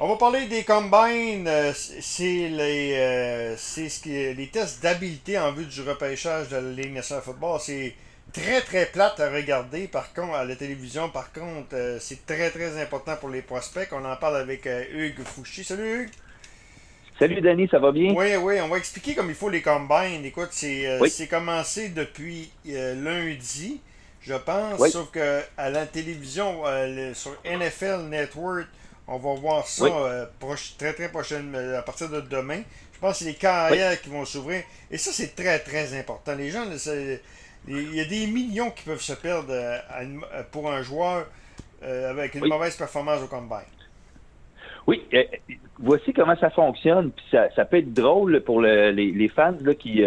On va parler des combines. Euh, c'est les, euh, c'est ce qui, les tests d'habileté en vue du repêchage de la Ligue nationale de football. C'est très très plate à regarder par contre à la télévision. Par contre, euh, c'est très très important pour les prospects. On en parle avec Hugues Fouché. Salut Hugues. Salut Danny, ça va bien? Oui, oui, on va expliquer comme il faut les combines. Écoute, c'est commencé depuis lundi je pense. Sauf que à la télévision, sur NFL Network, on va voir ça euh, très très prochainement, euh, à partir de demain. Je pense que c'est les carrières qui vont s'ouvrir. Et ça, c'est très très important. Les gens, il y a des millions qui peuvent se perdre pour un joueur avec une mauvaise performance au combine. Oui, voici comment ça fonctionne. ça, peut être drôle pour les, fans là, qui,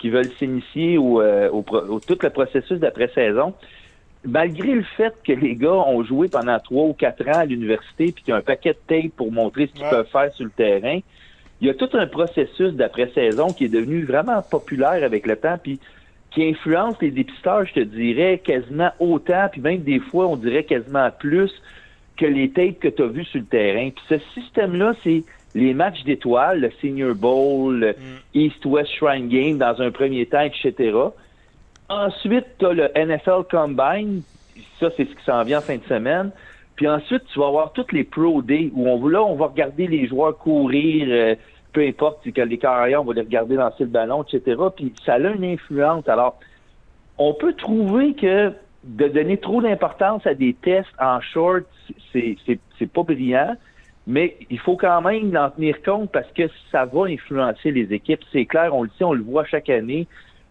qui veulent s'initier au, euh, au, tout le processus d'après-saison, malgré le fait que les gars ont joué pendant trois ou quatre ans à l'université puis qu'il y a un paquet de tape pour montrer ce qu'ils peuvent faire sur le terrain, il y a tout un processus d'après-saison qui est devenu vraiment populaire avec le temps puis qui influence les dépisteurs, je te dirais, quasiment autant, puis même des fois, on dirait quasiment plus que les tapes que tu as vues sur le terrain. Puis ce système-là, c'est les matchs d'étoiles, le Senior Bowl, le mm. East-West Shrine Game dans un premier temps, etc. Ensuite, tu as le NFL Combine. Ça, c'est ce qui s'en vient en fin de semaine. Puis ensuite, tu vas avoir toutes les Pro Day où on, là, on va regarder les joueurs courir, euh, peu importe, si les carrières, on va les regarder lancer le ballon, etc. Puis ça a une influence. Alors, on peut trouver que de donner trop d'importance à des tests en short, c'est pas brillant. Mais il faut quand même en tenir compte parce que ça va influencer les équipes. C'est clair, on le sait, on le voit chaque année.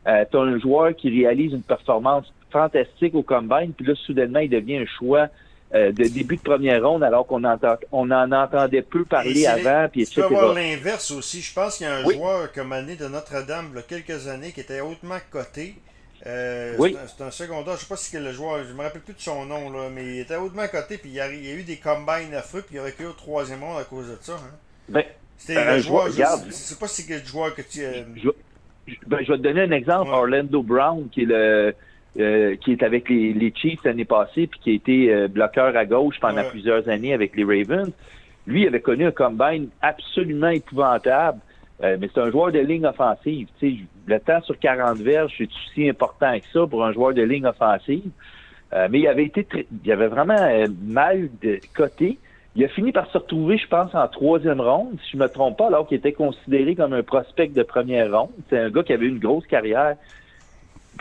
Euh, tu as un joueur qui réalise une performance fantastique au combine, puis là, soudainement, il devient un choix euh, de début de première ronde alors qu'on entend, on en entendait peu parler avant. Puis tu peux avoir l'inverse aussi. Je pense qu'il y a un joueur comme année de Notre-Dame, il y a quelques années, qui était hautement coté, euh, oui. C'est un, secondaire. Je sais pas si c'est le joueur, je me rappelle plus de son nom, là, mais il était hautement coté, puis il y, a, il y a eu des combines affreux, puis il a reculé au troisième rang à cause de ça. Hein. Ben, C'était un joueur, regarde, je sais pas si c'est le joueur que tu. Euh... Je, ben, je, vais te donner un exemple. Orlando Brown, qui est le. Euh, qui est avec les, les Chiefs l'année passée, puis qui a été euh, bloqueur à gauche pendant plusieurs années avec les Ravens. Lui, il avait connu un combine absolument épouvantable. Euh, mais c'est un joueur de ligne offensive. sais, le temps sur 40 verges, c'est aussi important que ça pour un joueur de ligne offensive. Euh, mais il avait été il avait vraiment euh, mal de côté. Il a fini par se retrouver, je pense, en troisième ronde, si je me trompe pas, alors qu'il était considéré comme un prospect de première ronde. C'est un gars qui avait une grosse carrière.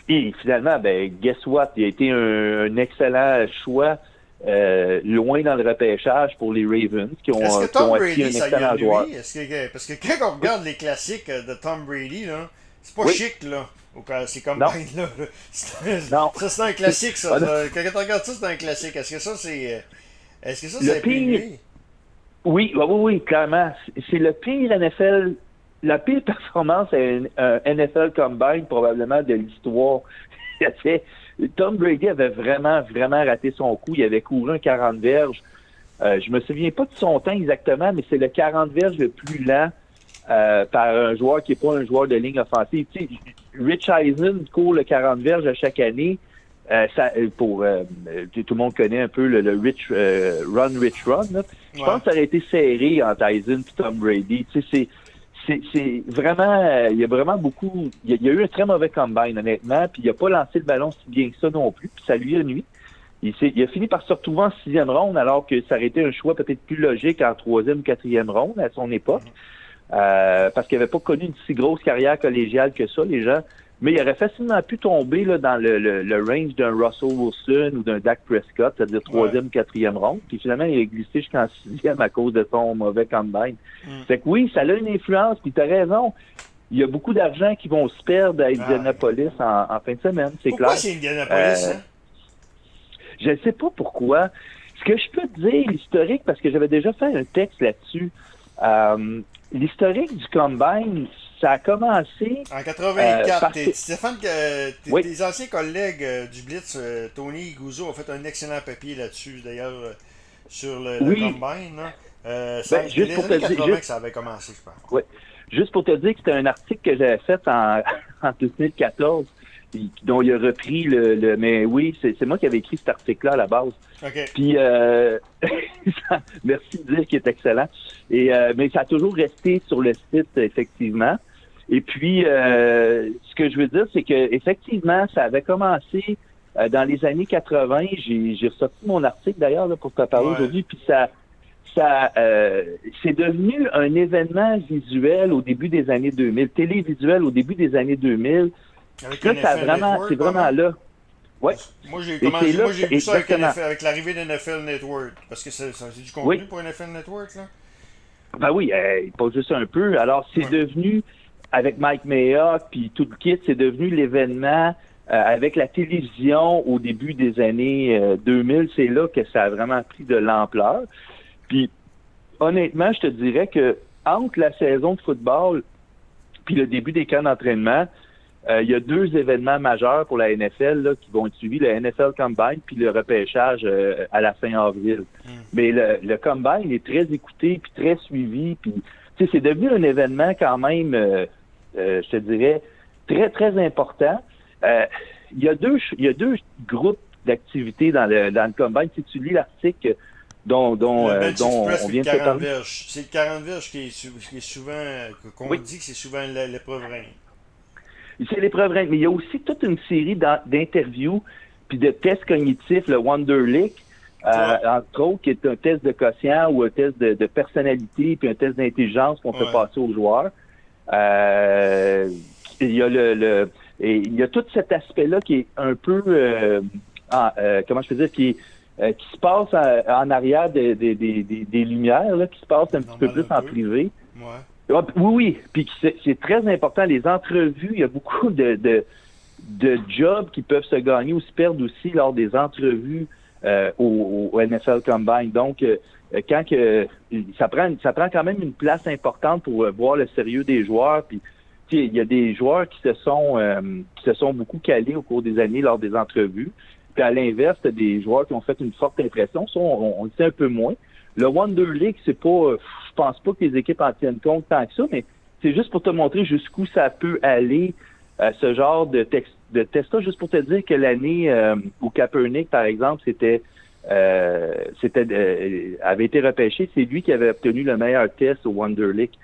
Et finalement, ben, guess what? Il a été un excellent choix euh, loin dans le repêchage pour les Ravens, qui ont, Est-ce que Tom Brady, un excellent joueur. Que, parce que quand on regarde les classiques de Tom Brady, là, c'est pas chic, là. C'est comme là. Non. Ça, c'est un classique, ça. Quand tu regardes ça, c'est un classique. Est-ce que ça, c'est. Est-ce que ça, c'est pire... Oui, oui, oui, clairement. C'est le pire NFL. La pire performance à un NFL Combine, probablement, de l'histoire. Tom Brady avait vraiment, vraiment raté son coup. Il avait couru un 40 verges. Euh, je me souviens pas de son temps exactement, mais c'est le 40 verges le plus lent euh, par un joueur qui n'est pas un joueur de ligne offensive. Tu sais, Rich Eisen court le 40 verges à chaque année. Euh, ça, euh, pour tout le monde connaît un peu le, Rich Run Rich Run. Je pense que ça aurait été serré entre Eisen et Tom Brady. Tu sais, c'est c'est vraiment, euh, il y a vraiment beaucoup, il y, a, eu un très mauvais combine, honnêtement, puis il n'a pas lancé le ballon si bien que ça non plus, puis ça lui a nuit. Il, il, a fini par se retrouver en sixième ronde, alors que ça aurait été un choix peut-être plus logique en troisième quatrième ronde à son époque, euh, parce qu'il n'avait pas connu une si grosse carrière collégiale que ça, les gens. Mais il aurait facilement pu tomber là, dans le, le, range d'un Russell Wilson ou d'un Dak Prescott, c'est-à-dire troisième, quatrième ronde. Puis finalement, il a glissé jusqu'en sixième à cause de son mauvais combine. Mm. Fait que oui, ça a une influence, puis tu as raison. Il y a beaucoup d'argent qui vont se perdre à Indianapolis en, fin de semaine, c'est clair. Pourquoi c'est Indianapolis, euh, hein? Je ne sais pas pourquoi. Ce que je peux te dire, l'historique, parce que j'avais déjà fait un texte là-dessus, euh, l'historique du combine, ça a commencé. En 84. Euh, Stéphane, tes anciens collègues euh, du Blitz, euh, Tony Gouzeau, ont fait un excellent papier là-dessus, d'ailleurs, sur le, Combine. Ben, juste pour te dire, que ça avait commencé, je pense. Oui. Juste pour te dire que c'était un article que j'avais fait en, en 2014. dont il a repris le. mais oui, c'est moi qui avais écrit cet article-là à la base. Puis, euh, merci de dire qu'il est excellent. Et, euh, mais ça a toujours resté sur le site, effectivement. Et puis, euh, ce que je veux dire, c'est que effectivement, ça avait commencé dans les années 80. J'ai ressorti mon article d'ailleurs pour te parler aujourd'hui. Puis ça, ça, c'est devenu un événement visuel au début des années 2000, télévisuel au début des années 2000. Avec ça, vraiment, c'est vraiment là. Ouais. Moi, j'ai vu ça avec, l'arrivée de NFL Network. Parce que c'est du contenu pour NFL Network, là? Ben oui, euh, pas juste un peu. Alors, c'est devenu, avec Mike Mayock puis tout le kit, c'est devenu l'événement euh, avec la télévision au début des années 2000. Euh, c'est là que ça a vraiment pris de l'ampleur. Puis, honnêtement, je te dirais que entre la saison de football puis le début des camps d'entraînement, euh, il y a deux événements majeurs pour la NFL qui vont être suivis, le NFL Combine puis le repêchage euh, à la fin avril. Hmm. Mais le, Combine est très écouté puis très suivi. Puis, c'est devenu un événement quand même, euh, je te dirais, très, très important. il, y a deux, il y a deux groupes d'activités dans le, dans le Combine. Si tu lis l'article dont, dont, dont on vient de parler. C'est le 40 verges qui est, souvent, qu'on dit que c'est souvent l'épreuve reine. C'est l'épreuve mais il y a aussi toute une série d'interviews puis de tests cognitifs, le Wonderlic, euh, entre autres, qui est un test de quotient ou un test de, personnalité puis un test d'intelligence qu'on fait passer aux joueurs. Euh, il y a le, il y a tout cet aspect-là qui est un peu euh, comment je peux dire qui qui se passe en, arrière des, des, des, lumières, là, qui se passe un petit peu plus en privé. Ouais. Oui, oui. Puis c'est très important. Les entrevues, il y a beaucoup de, de, de, jobs qui peuvent se gagner ou se perdre aussi lors des entrevues euh, au, NFL Combine. Donc, euh, quand que ça prend ça prend quand même une place importante pour euh, voir le sérieux des joueurs. Puis il y a des joueurs qui se sont qui se sont beaucoup calés au cours des années lors des entrevues. Puis à l'inverse, des joueurs qui ont fait une forte impression. Ça, on, le sait un peu moins. Le Wonder League, c'est pas pense pas que les équipes en tiennent compte tant que ça, mais c'est juste pour te montrer jusqu'où ça peut aller, euh, ce genre de, texte, de test-là, juste pour te dire que l'année euh, où Kaepernick, par exemple, c'était euh, c'était avait été repêché, c'est lui qui avait obtenu le meilleur test au Wonder League.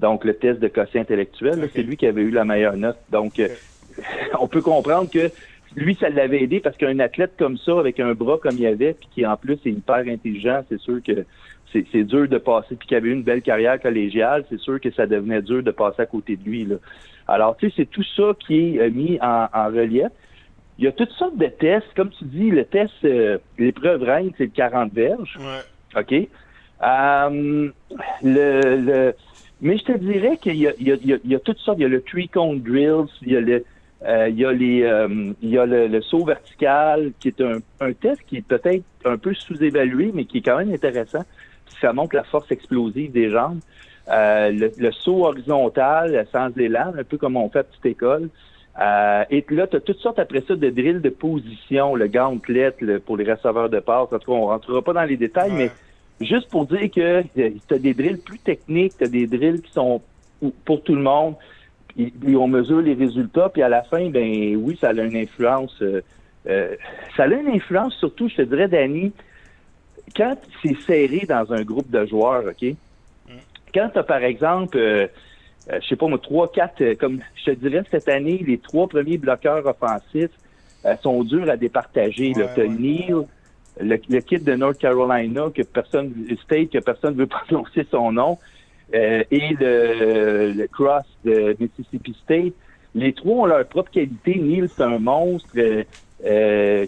Donc, le test de quotient intellectuel, c'est lui qui avait eu la meilleure note. Donc, on peut comprendre que lui, ça l'avait aidé parce qu'un athlète comme ça, avec un bras comme il avait, puis qui en plus est hyper intelligent, c'est sûr que c'est dur de passer, puis qu'il avait eu une belle carrière collégiale, c'est sûr que ça devenait dur de passer à côté de lui. Là. Alors, tu sais, c'est tout ça qui est euh, mis en, relief. Il y a toutes sortes de tests. Comme tu dis, le test, euh, l'épreuve reine, c'est le 40 verges. Ouais. OK? Euh, le, le, mais je te dirais qu'il y a, il y, a, il y a toutes sortes. Il y a le three cone drills, il y a le, il y a les, il y a le, saut vertical, qui est un, un test qui est peut-être un peu sous-évalué, mais qui est quand même intéressant ça montre la force explosive des jambes. Euh, le, saut horizontal sans élan, un peu comme on fait à petite école. Euh, et là, tu as toutes sortes après ça de drills de position, le gauntlet pour les receveurs de passe. En tout cas, on rentrera pas dans les détails, mais juste pour dire que euh, tu as des drills plus techniques, tu as des drills qui sont pour tout le monde. Puis, on mesure les résultats, puis à la fin, ben oui, ça a une influence. ça a une influence surtout, je te dirais, Danny, quand c'est serré dans un groupe de joueurs, OK? Mm. Quand tu as, par exemple, euh, euh, je sais pas moi, trois, quatre, euh, comme je te dirais cette année, les trois premiers bloqueurs offensifs sont durs à départager. Ouais, tu Neil, le, kit de North Carolina, que personne, State, que personne ne veut prononcer son nom, et le, Cross de Mississippi State. Les trois ont leur propre qualité. Neil, c'est un monstre.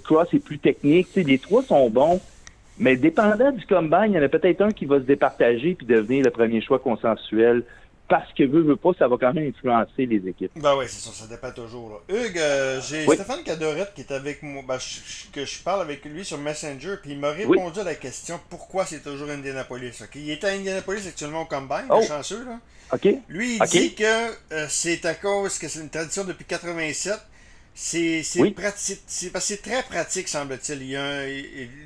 Cross est plus technique. les trois sont bons. Mais dépendant du combine, il y en a peut-être un qui va se départager puis devenir le premier choix consensuel. Parce que veut, veut pas, ça va quand même influencer les équipes. Ben oui, c'est ça, ça dépend toujours. Là. Hugues, euh, j'ai Stéphane Cadorette qui est avec moi, ben, que je parle avec lui sur Messenger, puis il m'a répondu à la question pourquoi c'est toujours Indianapolis. Il est à Indianapolis actuellement au Combine, oh. chanceux. Là. Lui, il dit que euh, c'est à cause que c'est une tradition depuis 87 c'est pratique, c'est très pratique, semble-t-il.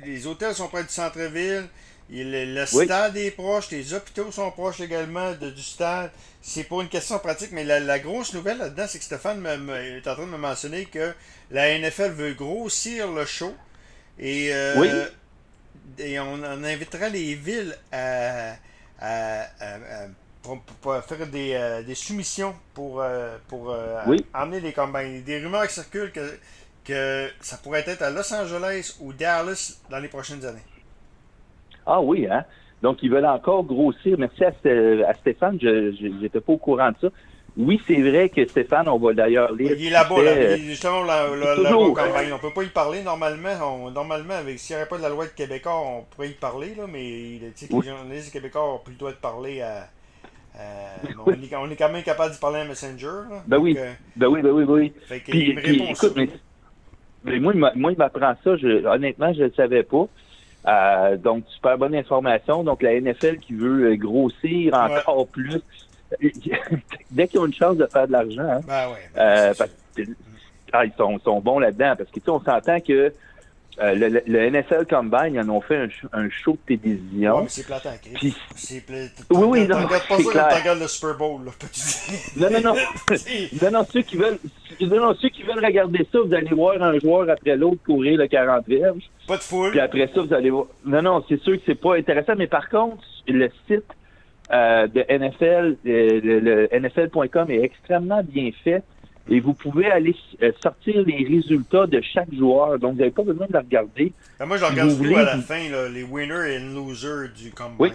Les hôtels sont près du centre-ville. Le, stade est proche, les hôpitaux sont proches également de, du stade. C'est pour une question pratique, mais la, grosse nouvelle là-dedans, c'est que Stéphane est en train de me mentionner que la NFL veut grossir le show. Et, euh, et on, invitera les villes à, faire des, euh, des, soumissions pour, euh, pour amener des campagnes. Des rumeurs qui circulent que, que ça pourrait être à Los Angeles ou Dallas dans les prochaines années. Ah oui, hein? Donc, ils veulent encore grossir. Merci à, Stéphane, je n'étais pas au courant de ça. Oui, c'est vrai que Stéphane, on va d'ailleurs lire. Il est là-bas, là, justement, là, campagne. On peut pas y parler normalement. normalement, avec s'il n'y avait pas de la loi de Québécois, on pourrait y parler, là, mais les journalistes québécois ont plus le droit de parler à. on, est, quand même capable de parler à Messenger. ben, oui. ben oui, ben oui, ben oui. Fait puis, écoute, mais, moi, il m'apprend ça. honnêtement, je ne le savais pas. Euh, donc, super bonne information. Donc, la NFL qui veut euh, grossir encore plus. Dès qu'ils ont une chance de faire de l'argent, hein, ben ouais, ben euh, parce que, ah, ils sont, sont bons là-dedans. Parce que, tu sais, on s'entend que euh, le, le, NFL Combine, ils en ont fait un, un show de télévision. Ouais, mais c'est plate Puis... C'est plate. Oui, oui, non. Regarde pas ça quand regardes le Super Bowl, là, Non, non, non. non, non, ceux qui veulent, non, non, ceux qui veulent regarder ça, vous allez voir un joueur après l'autre courir le 40 verges. Pas de foule. Puis après ça, vous allez voir. Non, non, c'est sûr que c'est pas intéressant, mais par contre, le site euh, de NFL, euh, le, le NFL.com est extrêmement bien fait et vous pouvez aller euh, sortir les résultats de chaque joueur. Donc, vous n'avez pas besoin de la regarder. Ben, moi, je regarde tout à la fin, les winners et losers du combine. Oui.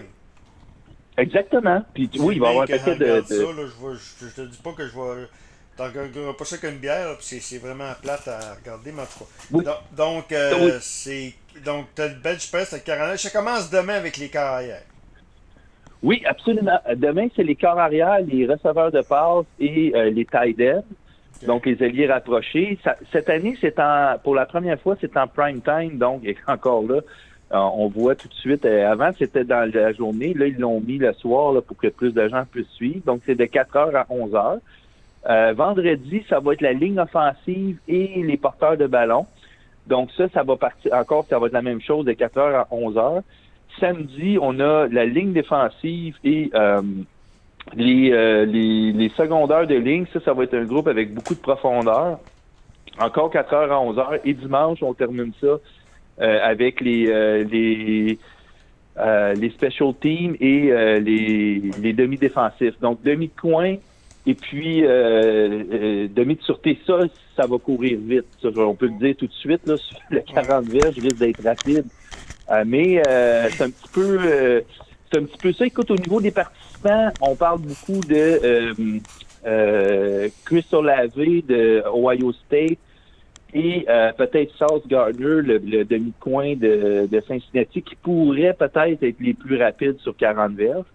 Exactement. Puis, oui, il va y avoir un paquet de. Ça, je, ne te dis pas que je vais. T'en pas ça qu'une bière, puis c'est vraiment plate à regarder, mais en tout cas. Oui. Donc, euh, c'est. Donc, tu as le bench press, le carrière. Ça commence demain avec les carrières. Oui, absolument. Demain, c'est les corps arrière, les receveurs de passe et euh, les tight ends. Donc, les alliés rapprochés. cette année, c'est en, pour la première fois, c'est en prime time. Donc, encore là, euh, on voit tout de suite. Euh, avant, c'était dans la journée. Là, ils l'ont mis le soir là, pour que plus de gens puissent suivre. Donc, c'est de 4 heures à 11 heures. Euh, vendredi, ça va être la ligne offensive et les porteurs de ballon. Donc, ça, ça va partir encore, ça va être la même chose de 4 heures à 11 heures. Samedi, on a la ligne défensive et euh, les, les, secondaires de ligne, ça, ça va être un groupe avec beaucoup de profondeur. Encore 4 heures à 11 heures. Et dimanche, on termine ça euh, avec les, euh, les, les special teams et les, les demi-défensifs. Donc, demi de coin et puis demi de sûreté. Ça, ça va courir vite. on peut le dire tout de suite. Là, sur le 40 verges risque d'être rapide. mais c'est un petit peu c'est un petit peu ça. Écoute, au niveau des participants, on parle beaucoup de euh, euh, Chris Olave de Ohio State et euh, peut-être South Gardner, le, demi-coin de, de, Cincinnati, qui pourrait peut-être être les plus rapides sur 40 verges.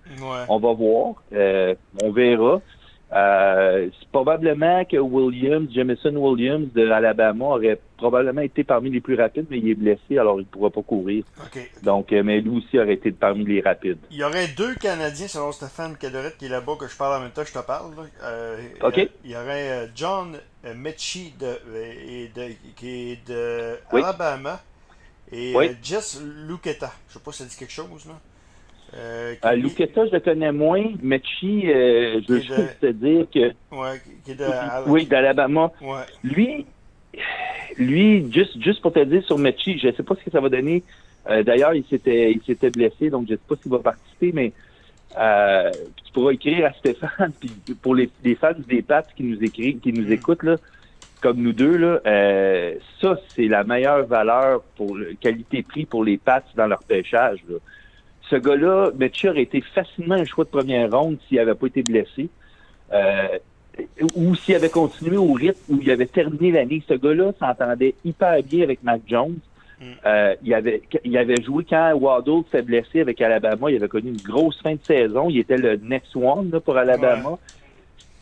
On va voir. Euh, on verra. Euh, probablement que Williams, Jamison Williams de Alabama aurait probablement été parmi les plus rapides, mais il est blessé, alors il ne pourra pas courir. Donc, euh, mais lui aussi aurait été parmi les rapides. Il y aurait deux Canadiens, selon Stéphane Cadoret, qui est là-bas, que je parle en même temps, je te parle. Euh, il y aurait euh, John Mechie de, qui est de Alabama et Jess Luqueta. Je ne sais pas si ça dit quelque chose. Là. Euh, ah, je le connais moins. Mechi, euh, je veux juste te dire que. Ouais, qui est de. Oui, d'Alabama. Ouais. Lui, lui juste, juste pour te dire sur Mechi, je ne sais pas ce que ça va donner. Euh, d'ailleurs, il s'était, blessé, donc je ne sais pas s'il va participer, mais euh, tu pourras écrire à Stéphane, puis pour les, les fans des Pats qui nous écrivent, qui nous mm. écoutent, là, comme nous deux, là, ça, c'est la meilleure valeur pour qualité-prix pour les Pats dans leur pêchage. Là ce gars-là, Metchi aurait été facilement un choix de première ronde s'il n'avait pas été blessé. Euh, ou s'il avait continué au rythme où il avait terminé l'année. Ce gars-là s'entendait hyper bien avec Mac Jones. Mm. Euh, il, avait, il avait joué quand Waddle s'est blessé avec Alabama. Il avait connu une grosse fin de saison. Il était le next one pour Alabama.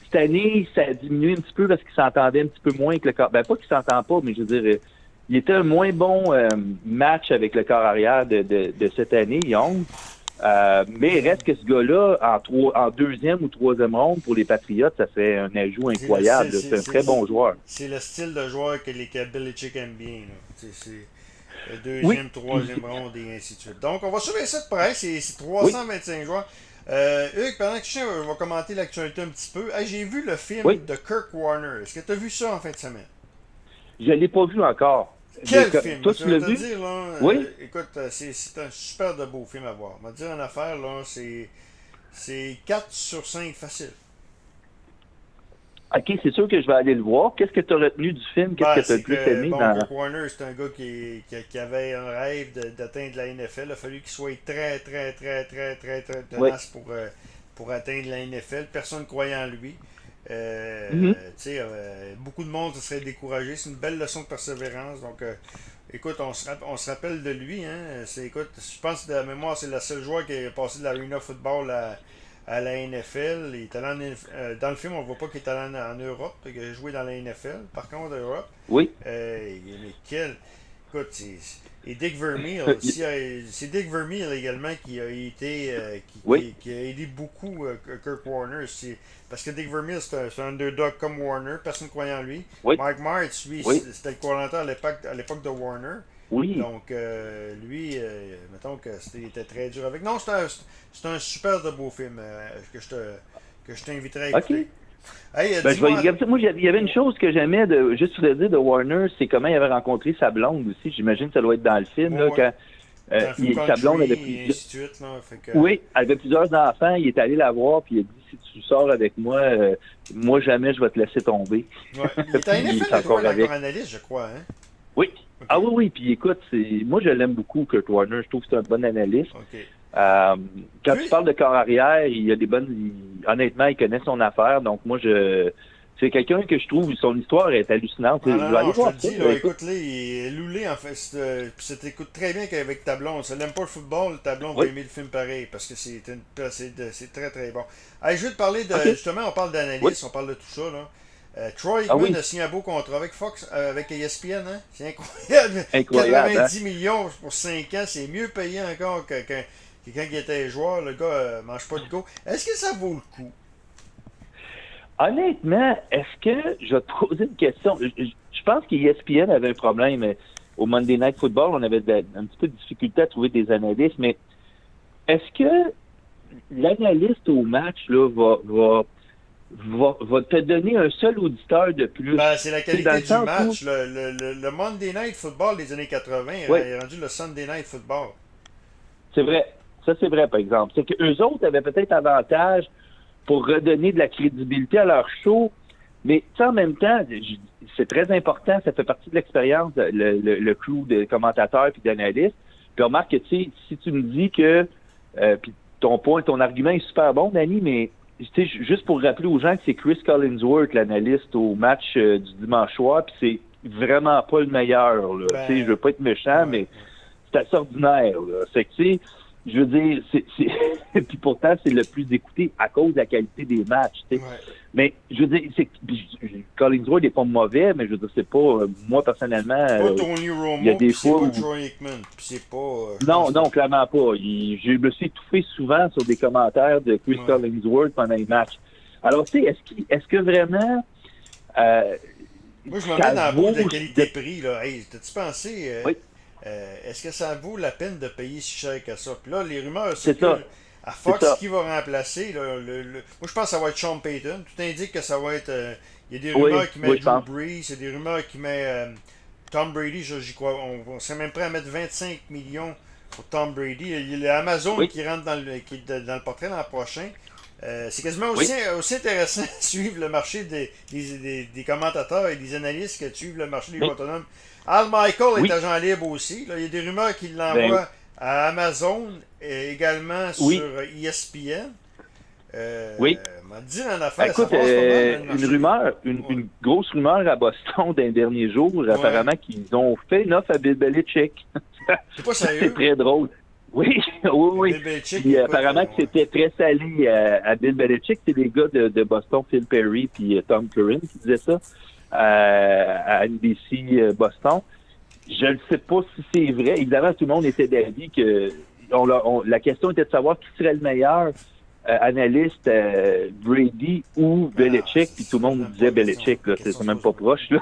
Cette année, ça a diminué un petit peu parce qu'il s'entendait un petit peu moins avec le corps. Ben, pas qu'il s'entend pas, mais je veux dire, il était un moins bon euh, match avec le corps arrière de, de, cette année, Young. Euh, mais reste que ce gars-là, en, en deuxième ou troisième ronde pour les Patriotes, ça fait un ajout incroyable. C'est un très bon joueur. C'est le style de joueur que les Belichick aiment bien. deuxième, troisième ronde et ainsi de suite. Donc, on va suivre ça de près. C'est 325 joueurs. Euh, Hugues, pendant que je vais commenter l'actualité un petit peu, j'ai vu le film de Kirk Warner. Est-ce que tu as vu ça en fin de semaine? Je ne l'ai pas vu encore. Quel film? Toi, tu l'as vu? Dire, là, oui. Euh, écoute, euh, c'est un super de beau film à voir. Vais te dire une affaire, là, c'est 4 sur 5 facile. OK, c'est sûr que je vais aller le voir. Qu'est-ce que tu as retenu du film? Qu'est-ce ben, que tu as le plus aimé? Bon, dans... Warner, c'est un gars qui, qui, avait un rêve d'atteindre la NFL. Il a fallu qu'il soit très, très, très, très, très, très tenace pour, euh, pour atteindre la NFL. Personne ne croyait en lui. Euh, mm-hmm. euh, beaucoup de monde se serait découragé. C'est une belle leçon de persévérance. Donc, écoute, on se, on se rappelle de lui. Hein? Écoute, je pense que de la mémoire, c'est la seule joueur qui est passé de l'Arena Football à à la NFL. Il est allé euh, dans le film, on ne voit pas qu'il est allé en, Europe. Il a joué dans la NFL, par contre, en Europe. Oui. Euh, mais quel. Écoute. Et Dick Vermeer aussi, c'est Dick Vermeer également qui a été euh, qui, qui, a aidé beaucoup Kirk Warner. Parce que Dick Vermeer, c'est un, underdog comme Warner, personne ne croyait en lui. Mike Martz, lui, c'était le coordinateur à l'époque de Warner. Oui. Donc, euh, lui, euh, mettons que c'était très dur avec. Non, c'est un, un, super de beau film euh, que je te que je t'inviterais à écouter. Hey, ben, je moi, il y avait une chose que j'aimais, de, juste pour le dire, de Warner, c'est comment il avait rencontré sa blonde aussi. J'imagine que ça doit être dans le film, là, quand il, sa blonde avait plusieurs... Suite, Oui, elle avait plusieurs enfants, il est allé la voir, puis il a dit si tu sors avec moi, moi jamais je vais te laisser tomber. Ouais. Il est, encore avec. analyste, je crois. Hein? Oui, ah oui, oui, puis écoute, moi je l'aime beaucoup, Kurt Warner. Je trouve que c'est un bon analyste. Euh, quand tu parles de corps arrière, il y a des bonnes. honnêtement, il connaît son affaire. Donc moi, je c'est quelqu'un que je trouve son histoire est hallucinante. Ah, non, je te dis, là, écoute, là, il est loulé en fait. Puis ça t'écoute très bien qu'avec ta blonde. Ça n'aime pas le football, ta blonde va aimer le film pareil parce que c'est très très bon. Allez, je vais te parler de. Justement, on parle d'analyse, on parle de tout ça. là. Euh, Troy ah a signé un beau contrat avec Fox, euh, avec ESPN. Hein? C'est incroyable. incroyable 90 hein? millions pour 5 ans, c'est mieux payé encore que, quand il était joueur. Le gars euh, mange pas de go. Est-ce que ça vaut le coup? Honnêtement, est-ce que je vais te poser une question? Je, pense qu'ESPN avait un problème au Monday Night Football. On avait un petit peu de difficulté à trouver des analystes, mais est-ce que l'analyste au match là, va, va va, te donner un seul auditeur de plus? Ben, c'est la qualité du match. Le, le, le, Monday Night Football des années 80 est rendu le Sunday Night Football. C'est vrai. Ça, c'est vrai, par exemple. C'est qu'eux autres avaient peut-être avantage pour redonner de la crédibilité à leur show, mais en même temps, c'est très important, ça fait partie de l'expérience, le, le, crew de commentateurs et d'analystes. Puis remarque que, tu sais, si tu me dis que, euh, puis ton point, ton argument est super bon, Danny, mais juste pour rappeler aux gens que c'est Chris Collinsworth, l'analyste au match euh, du dimanche soir, puis c'est vraiment pas le meilleur. Là. Ben, je veux pas être méchant, mais c'est assez ordinaire. C'est que, je veux dire, c'est, puis pourtant, c'est le plus écouté à cause de la qualité des matchs. Mais je veux dire, c'est, Collinsworth n'est pas mauvais, mais je veux dire, c'est pas, euh, moi personnellement, pas euh, Tony Romo, il y a des fois pas Troy Aikman, c'est pas. Euh, non, non, clairement pas. je me suis étouffé souvent sur des commentaires de Chris Collinsworth pendant les matchs. Alors, tu sais, est-ce, est-ce que vraiment. moi, je me mets dans la de qualité-prix. Là. Hey, t'as-tu pensé. Oui euh, est-ce que ça vaut la peine de payer si cher que ça? Puis là, les rumeurs, c'est que à Fox, qui va remplacer, le, moi je pense que ça va être Sean Payton. Tout indique que ça va être. Euh, il y a des rumeurs qui mettent Drew Brees, il y a des rumeurs qui mettent euh, Tom Brady, j'y crois. On, serait même prêt à mettre 25 millions pour Tom Brady. Il y a Amazon qui rentre dans le, qui, dans le portrait l'an prochain. C'est quasiment aussi, aussi, intéressant de suivre le marché des, des, des, commentateurs et des analystes que de suivre le marché des autonomes. Al Michael est agent libre aussi. Il y a des rumeurs qu'il l'envoie ben à Amazon et également sur ESPN. Euh, oui. M'a dit en affaire, Écoute, euh, une rumeur, une, grosse rumeur à Boston d'un dernier jour, apparemment qu'ils ont fait une offre à Bill Belichick. C'est pas sérieux. C'est très drôle. Oui, oui, oui. apparemment que c'était très salé à, Bill Belichick. C'est des gars de, de, Boston, Phil Perry puis euh, Tom Curran qui disaient ça. Euh, à NBC euh, Boston. Je ne sais pas si c'est vrai. Évidemment, tout le monde était d'avis que la question était de savoir qui serait le meilleur euh, analyste, Brady ou Belichick, puis tout le monde disait Belichick, c'est même pas proche. Là.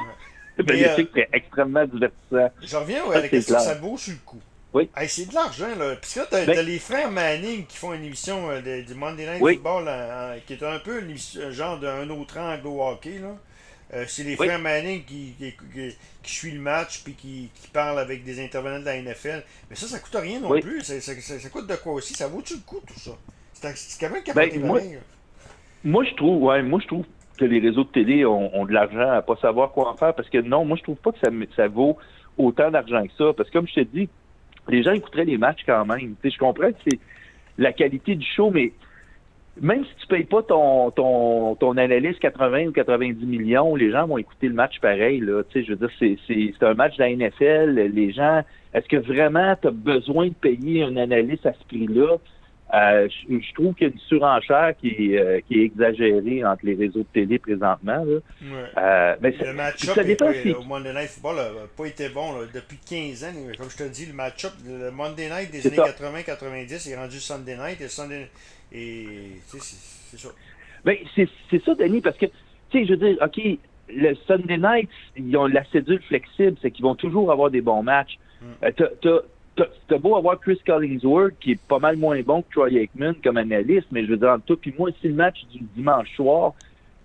Mais, euh, c'est extrêmement divertissant. Je reviens à la question, ça vaut sur le coup. Oui. c'est de l'argent, là. Puis là, t'as ben les frères Manning qui font une émission euh, du Monday Night Football, qui est un peu un genre d'un autre angle au hockey, là. Euh, c'est les frères Manning qui, qui, qui, suivent le match puis qui, qui parlent avec des intervenants de la NFL. Mais ça, ça coûte rien non plus. Ça, ça, ça, coûte de quoi aussi? Ça vaut-tu le coup, tout ça? C'est quand même ben, moi, moi, je trouve, ouais, moi, je trouve que les réseaux de télé ont, de l'argent à pas savoir quoi en faire parce que non, moi, je trouve pas que ça, ça vaut autant d'argent que ça. Parce que comme je te dis, les gens écouteraient les matchs quand même. je comprends que c'est la qualité du show, mais même si tu payes pas ton, ton, ton analyse 80 ou 90 millions, les gens vont écouter le match pareil. Là. Tu sais, je veux dire, c'est, c'est, c'est un match de la NFL. Les gens, est-ce que vraiment tu as besoin de payer un analyste à ce prix-là? Euh, je, trouve qu'il y a une surenchère qui est, euh, qui est exagérée entre les réseaux de télé présentement. Là. Euh, mais le match-up au Monday Night Football n'a pas été bon depuis 15 ans. Comme je te dis, le match-up, le Monday Night des années 80-90 est rendu Sunday Night et Sunday et c'est ça. Ben, c'est ça, Denis, parce que, tu sais, je veux dire, OK, le Sunday Night, ils ont la cédule flexible, c'est qu'ils vont toujours avoir des bons matchs. Euh, t'as beau avoir Chris Collingsworth, qui est pas mal moins bon que Troy Aikman comme analyste, mais je veux dire, en tout, puis moi, si le match du dimanche soir,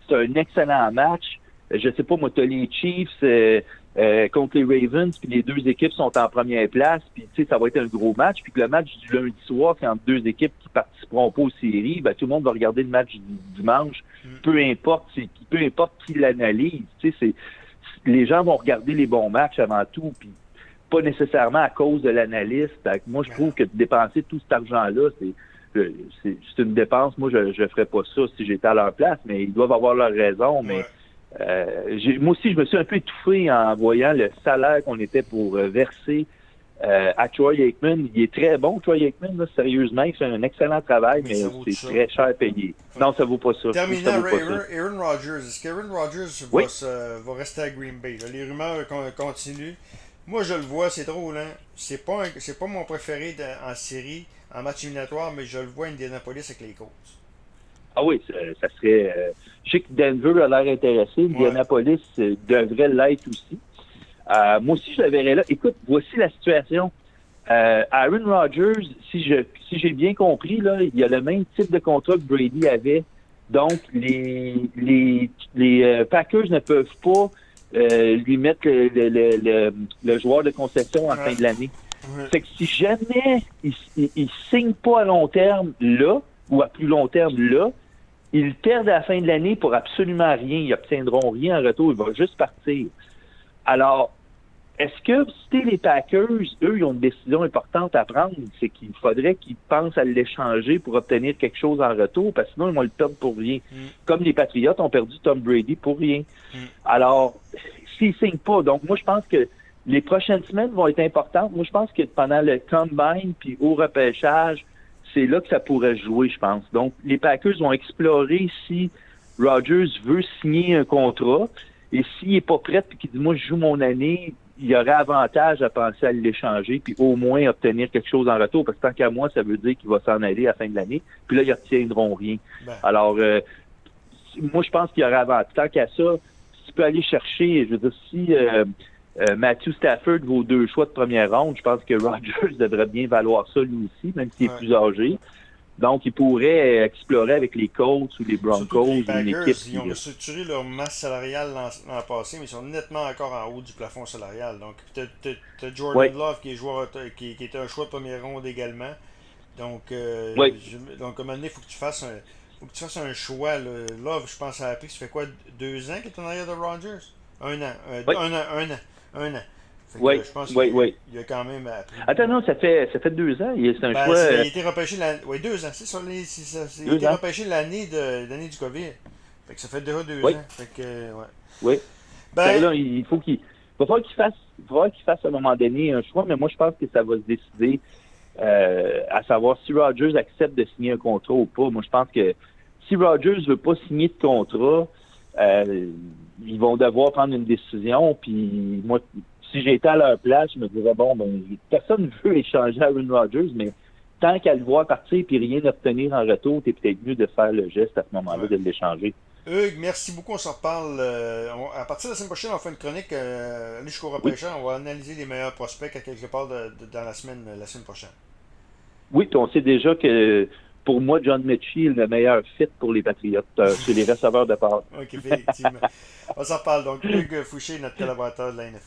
c'est un excellent match. Je sais pas, moi, t'as les Chiefs, euh, euh, contre les Ravens, puis les deux équipes sont en première place, puis tu sais, ça va être un gros match, puis que le match du lundi soir, c'est entre deux équipes qui participeront pas aux séries, ben, tout le monde va regarder le match du dimanche, mm. peu importe, c'est, peu importe qui l'analyse, tu sais, c'est, les gens vont regarder les bons matchs avant tout, puis pas nécessairement à cause de l'analyste. Moi, je trouve que de dépenser tout cet argent-là, c'est, c'est, une dépense. Moi, je ne ferais pas ça si j'étais à leur place, mais ils doivent avoir leur raison, mais euh, moi aussi, je me suis un peu étouffé en voyant le salaire qu'on était pour euh, verser euh, à Troy Aikman. Il est très bon, Troy Aikman, sérieusement. Il fait un excellent travail, mais, c'est très cher payé. Non, ça vaut pas ça. Terminant, Aaron, Rodgers. Est-ce qu'Aaron Rodgers va, rester à Green Bay? les rumeurs continuent. Moi, je le vois, c'est drôle. Hein? C'est pas, pas mon préféré en série, en match éliminatoire, mais je le vois à Indianapolis avec les Colts. Ah oui, ça, serait. Euh, je sais que Denver a l'air intéressé. Indianapolis euh, devrait l'être aussi. Euh, moi aussi, je le verrais là. Écoute, voici la situation. Aaron Rodgers, si je si j'ai bien compris, là, il y a le même type de contrat que Brady avait. Donc, les les, les Packers ne peuvent pas lui mettre le, le, le, joueur de concession en fin de l'année. C'est que si jamais il, il, signe pas à long terme là, ou à plus long terme là, ils perdent à la fin de l'année pour absolument rien. Ils obtiendront rien en retour. Ils vont juste partir. Alors, est-ce que si les Packers, eux, ils ont une décision importante à prendre, c'est qu'il faudrait qu'ils pensent à l'échanger pour obtenir quelque chose en retour, parce que sinon, ils vont le perdre pour rien. Mm. Comme les Patriots ont perdu Tom Brady pour rien. Mm. Alors, s'ils ne signent pas, donc moi, je pense que les prochaines semaines vont être importantes. Moi, je pense que pendant le combine puis au repêchage, c'est là que ça pourrait jouer, je pense. Donc, les Packers vont explorer si Rodgers veut signer un contrat et s'il n'est pas prêt et qu'il dit moi je joue mon année, il y aurait avantage à penser à l'échanger puis au moins obtenir quelque chose en retour parce que tant qu'à moi, ça veut dire qu'il va s'en aller à la fin de l'année. Puis là, ils n'obtiendront rien. Ben. Alors, euh, moi, je pense qu'il y aurait avantage. Tant qu'à ça, si tu peux aller chercher, je veux dire, si euh, euh, Matthew Stafford vaut deux choix de première ronde. Je pense que Rodgers devrait bien valoir ça lui aussi, même s'il est plus âgé. Donc, il pourrait explorer avec les Colts ou les Broncos les une équipe. Ils ont structuré leur masse salariale l'an passé, mais ils sont nettement encore en haut du plafond salarial. Donc, tu as, Jordan Love qui est, joueur, qui, qui, est un choix de première ronde également. Donc, euh, donc à un moment donné, il faut que tu fasses un, faut que tu fasses un choix. Love, je pense, à la ça fait quoi Deux ans qu'il est en arrière de Rodgers? Un an. Euh, un an. Un an un an. Oui, je pense oui, oui. Il a quand même appris. Attends, non, ça fait, ça fait deux ans. C'est un ben, choix. Il a été repêché l'année. Oui, deux ans. C'est ça. Il a été repêché l'année de, l'année du COVID. Fait que ça fait déjà deux ans. Fait que, ouais. Oui. Ben, là, il faut qu'il. va falloir qu'il fasse, il va qu'il fasse à un moment donné un choix, mais moi, je pense que ça va se décider euh, à savoir si Rogers accepte de signer un contrat ou pas. Moi, je pense que si Rogers ne veut pas signer de contrat, euh, ils vont devoir prendre une décision. Puis moi, si j'étais à leur place, je me dirais bon, ben, personne ne veut échanger Aaron Rodgers, mais tant qu'à le voir partir et rien obtenir en retour, t'es peut-être mieux de faire le geste à ce moment-là de l'échanger. Hugues, merci beaucoup. On s'en reparle. Euh, à partir de la semaine prochaine, on fait une chronique. Euh, jusqu'au repêcheur, on va analyser les meilleurs prospects à quelque part dans la semaine, la semaine prochaine. Oui, on sait déjà que pour moi, John Mitchell est le meilleur fit pour les Patriotes. Euh, c'est les receveurs de part. OK, effectivement. on s'en reparle. Donc, Hugues Fouché, notre collaborateur de la NFL.